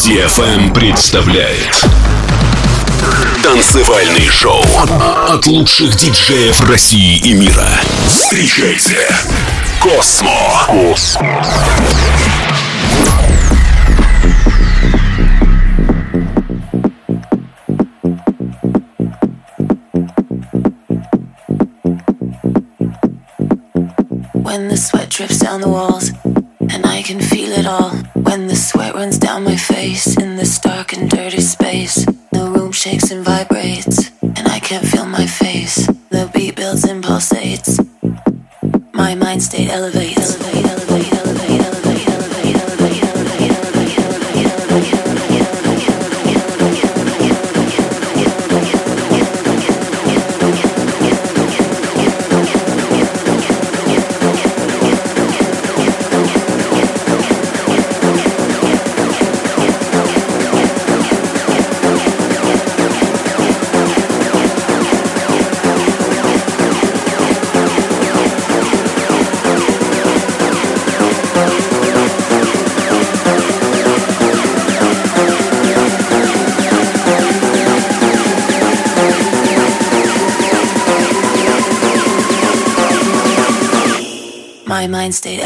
DFM представляет Танцевальный шоу от лучших диджеев России и мира. Встречайте Космо. Космо. When the sweat drips down the walls and I can feel it all when the sweat runs down my face in this dark and dirty space. The room shakes and vibrates, and I can't feel my face. The beat builds and pulsates. My mind state elevates. Elevate, elevate, elevate, mind state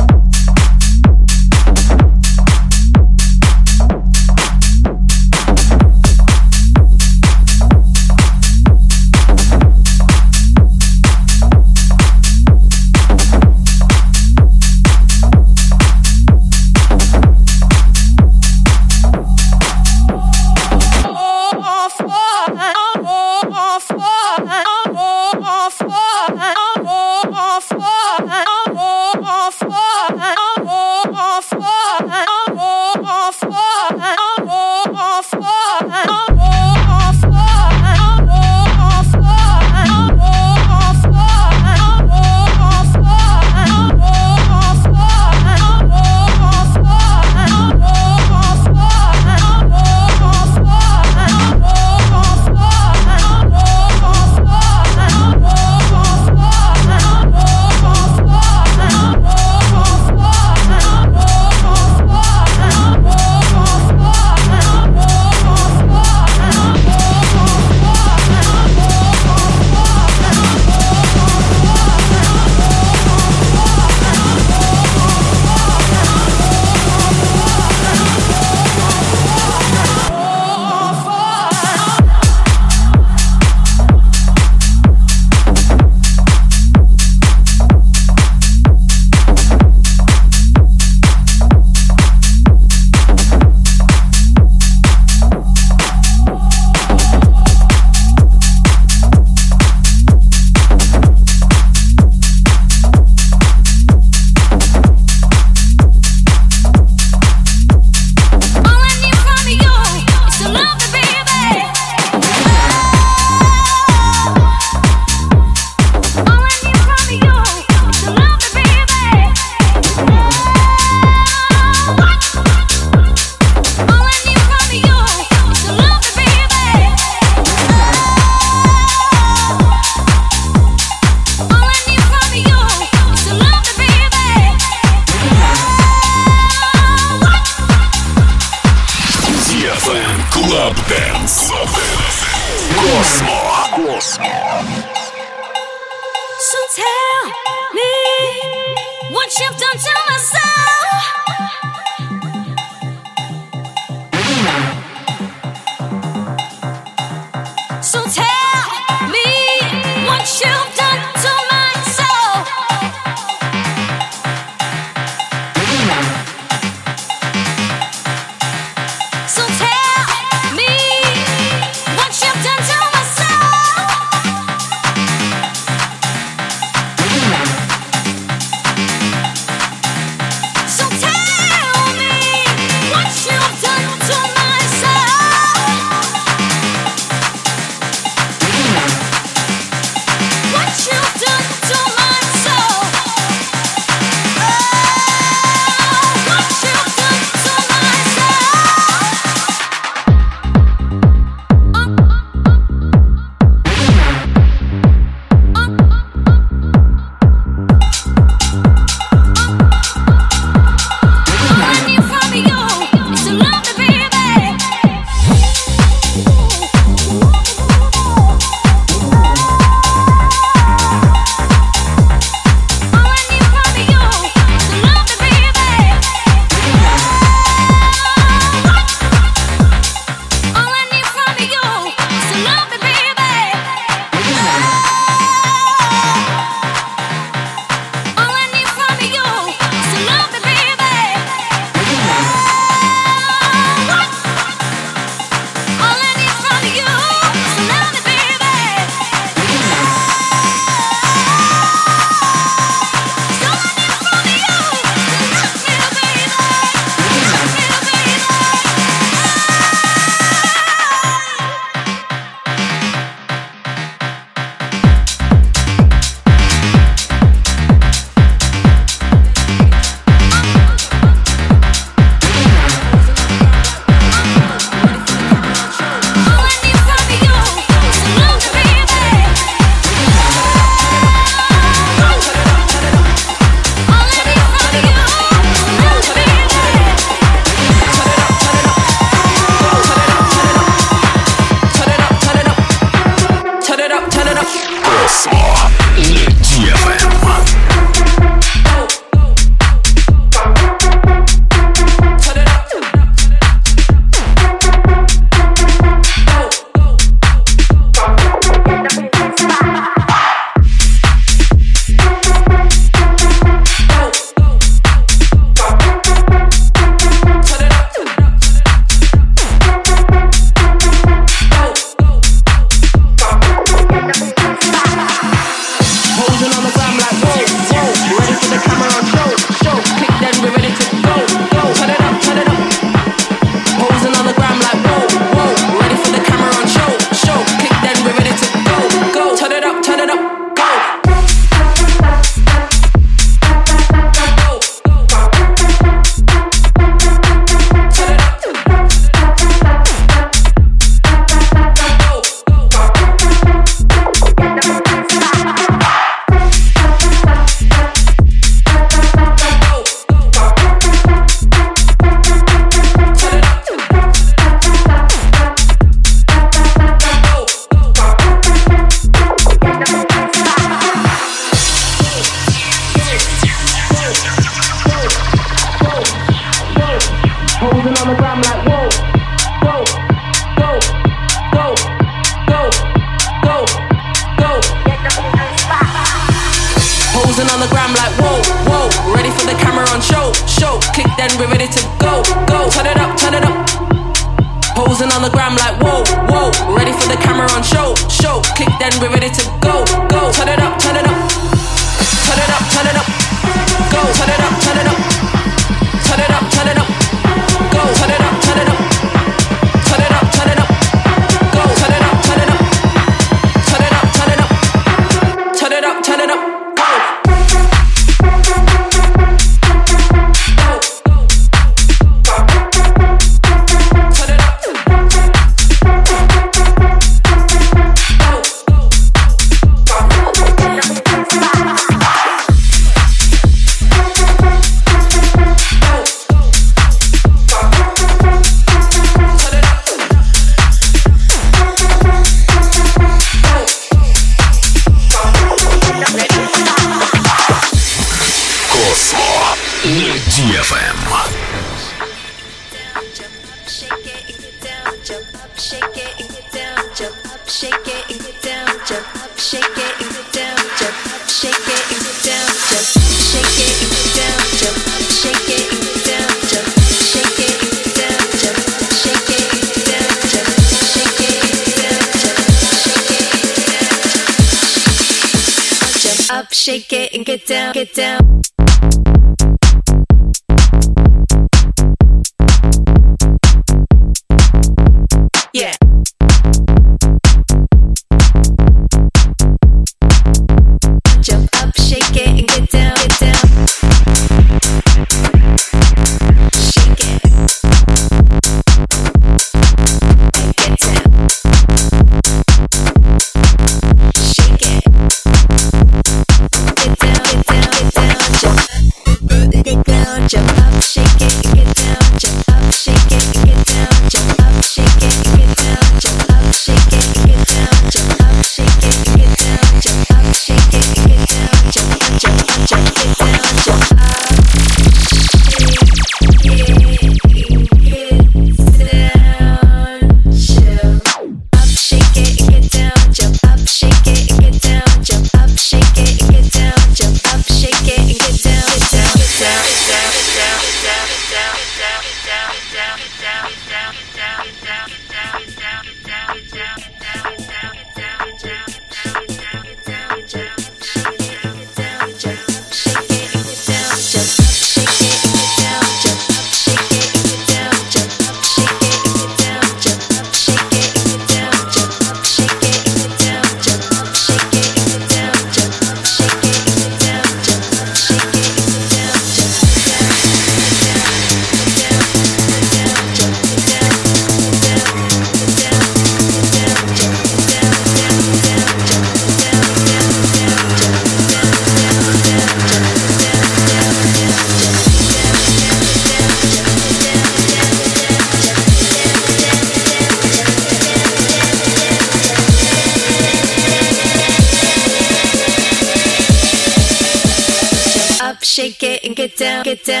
get down.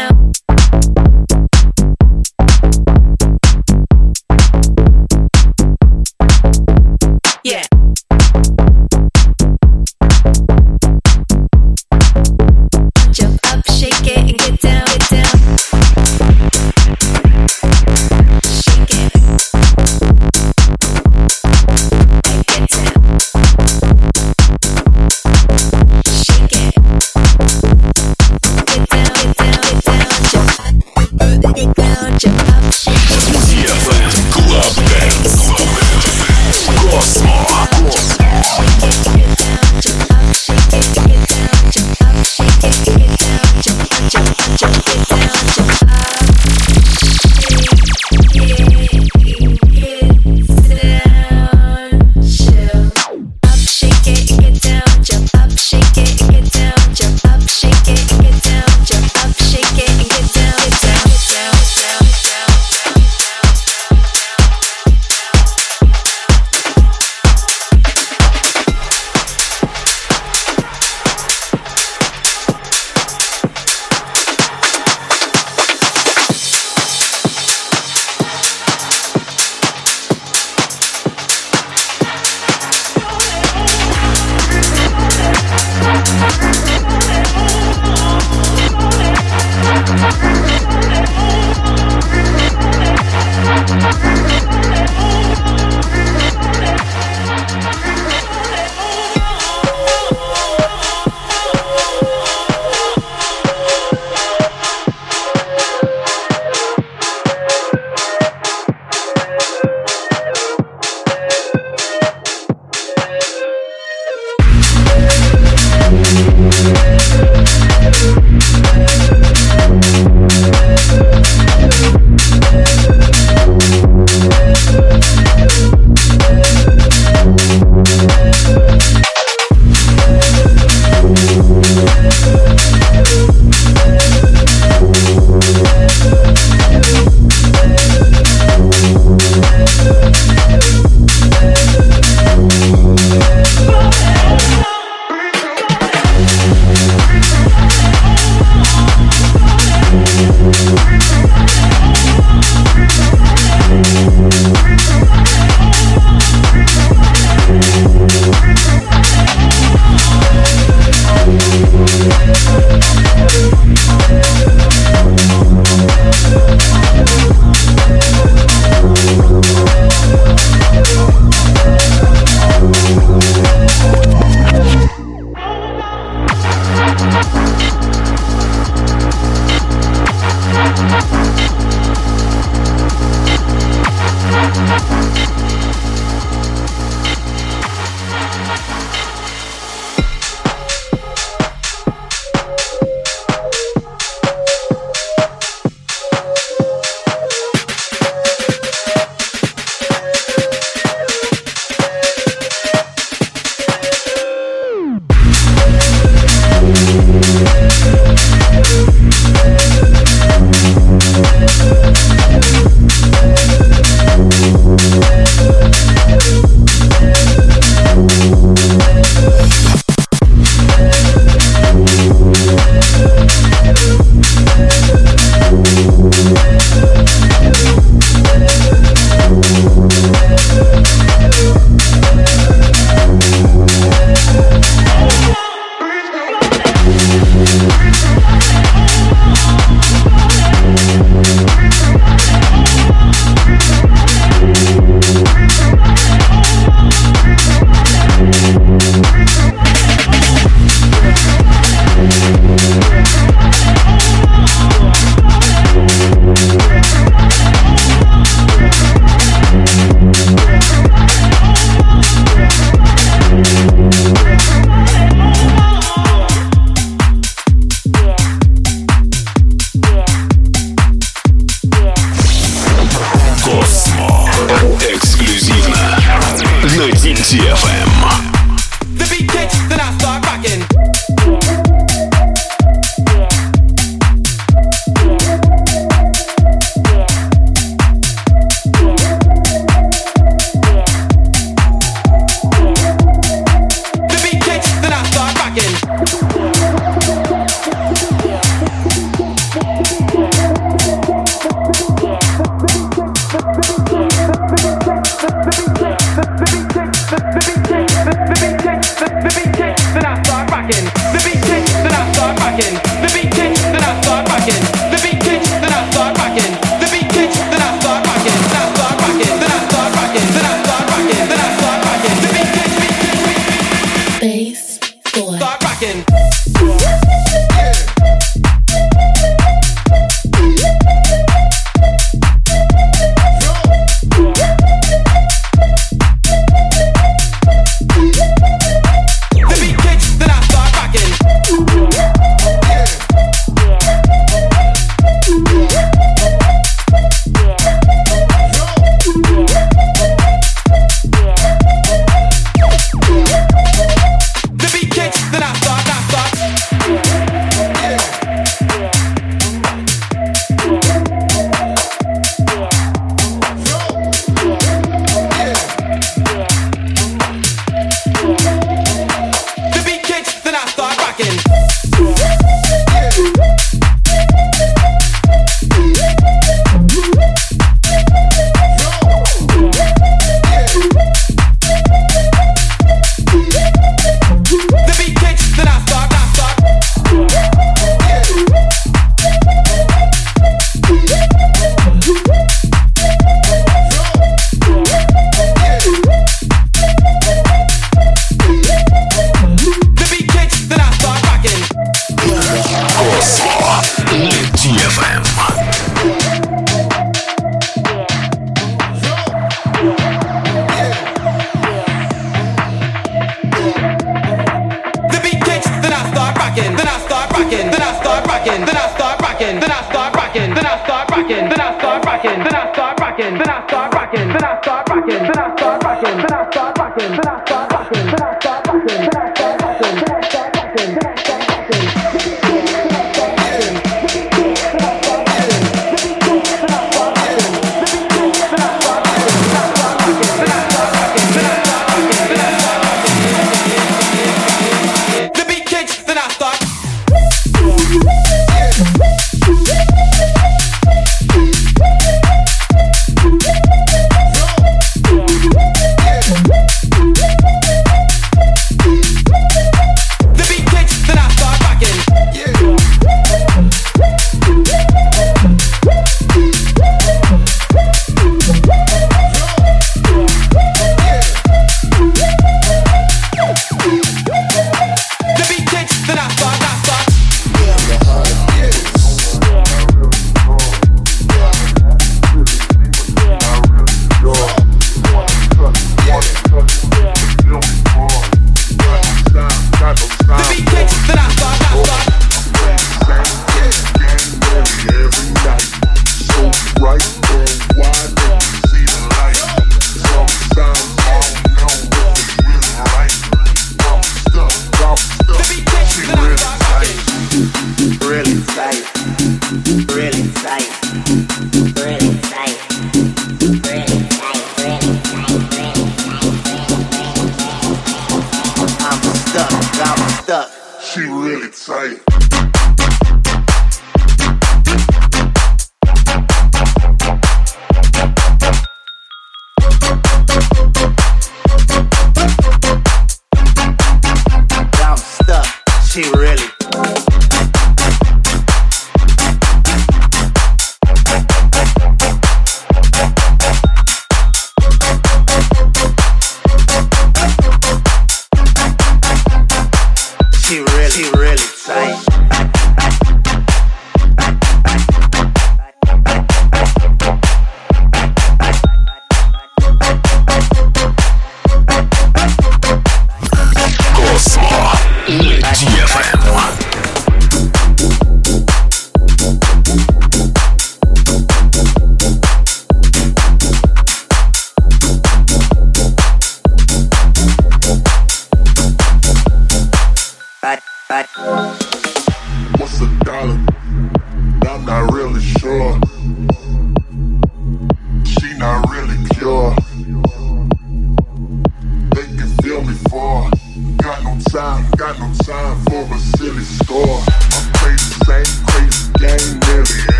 DFM.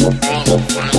Oh,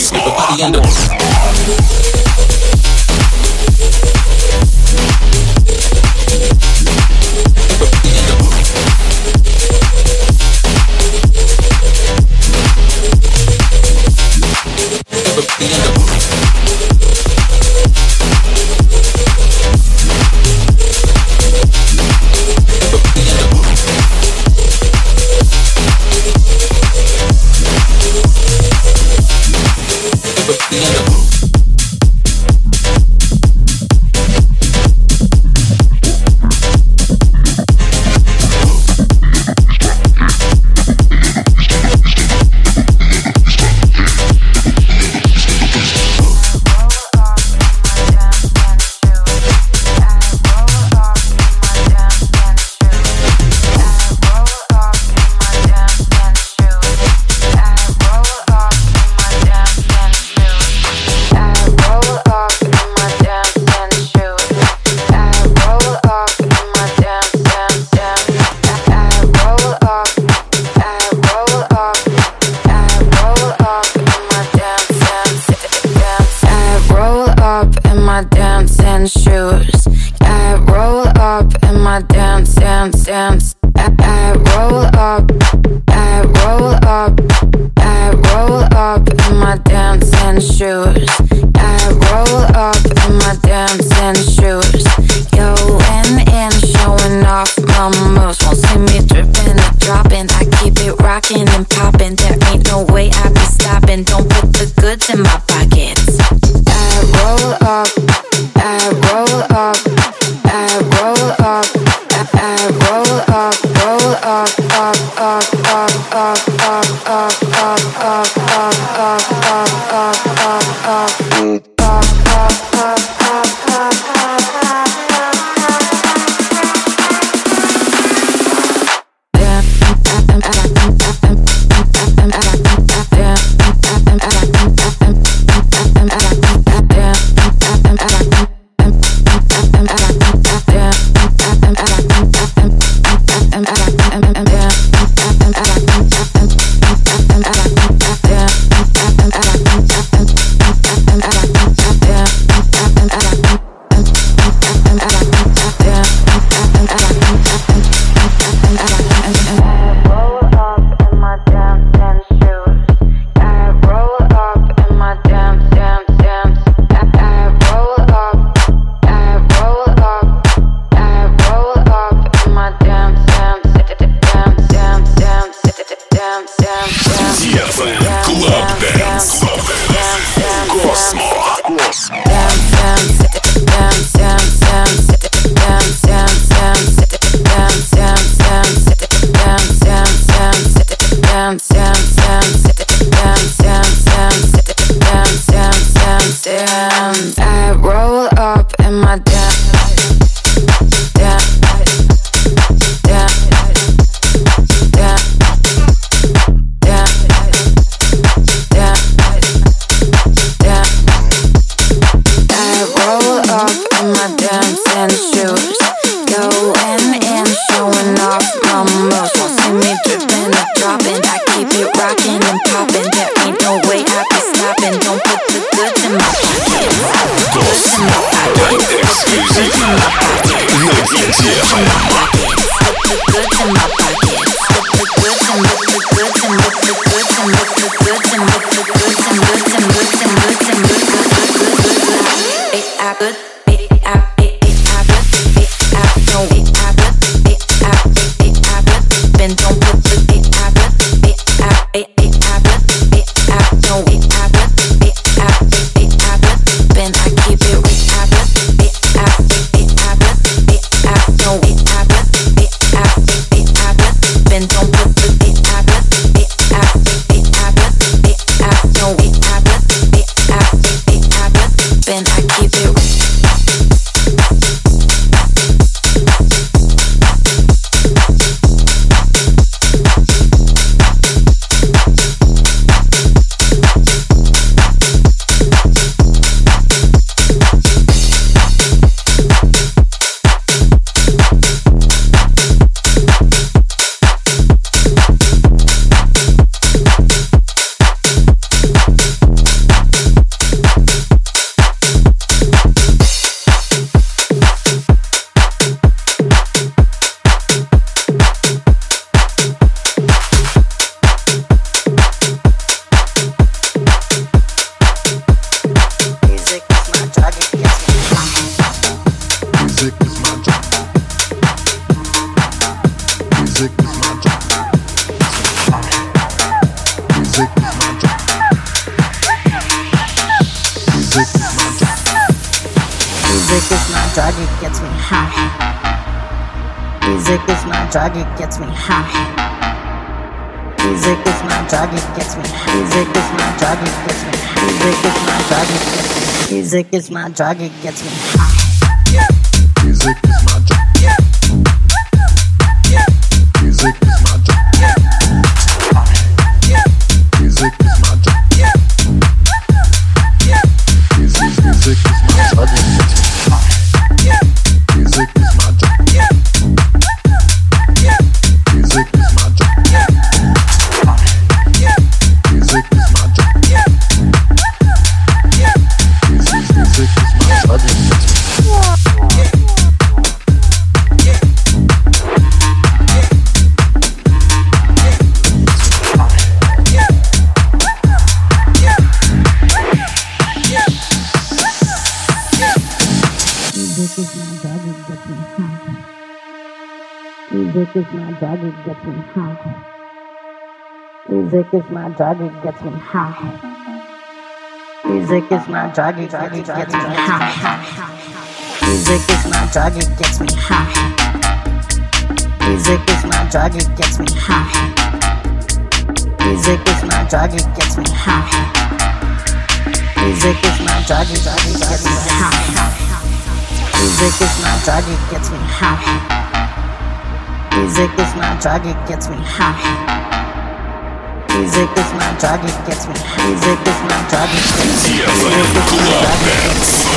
Score. The body and the... gets me. Music is my drug, it gets me. Music is my drug, it gets me. Music is my drug, it gets me. Music is my is my drug, it gets me high. Music is my drug, it gets me high. Music is my drug, it gets me high. Music is my drug, it gets me high. Music is my drug, it gets me high. Music is my drug, it gets me high. Music is my drug, it gets me high. Music is my drug, it gets me high. Music is my drug, it gets me high. Music is my drug, it gets me. Music is my drug, it gets me. Club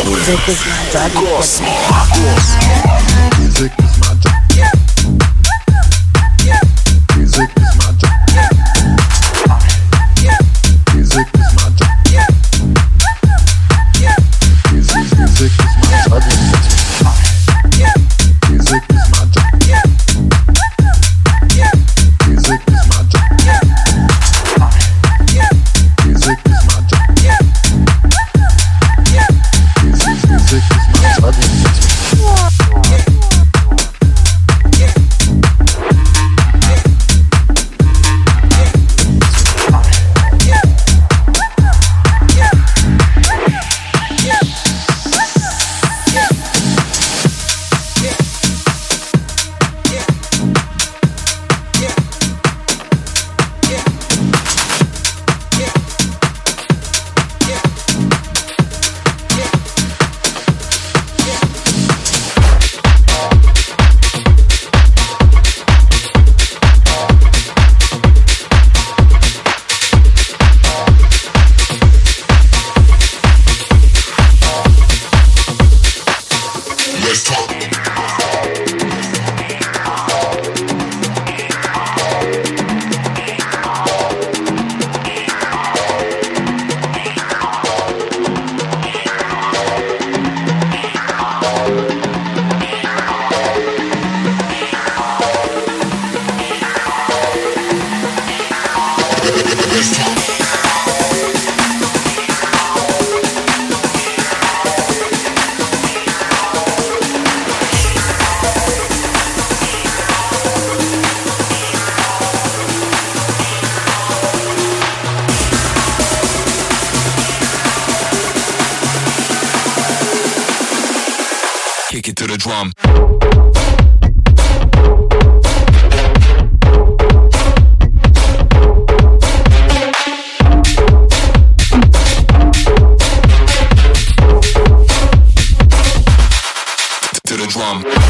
Music is my drug, it gets me. high. Music is my drug. Music is my drug. Music is my drug. Music is my drug. come.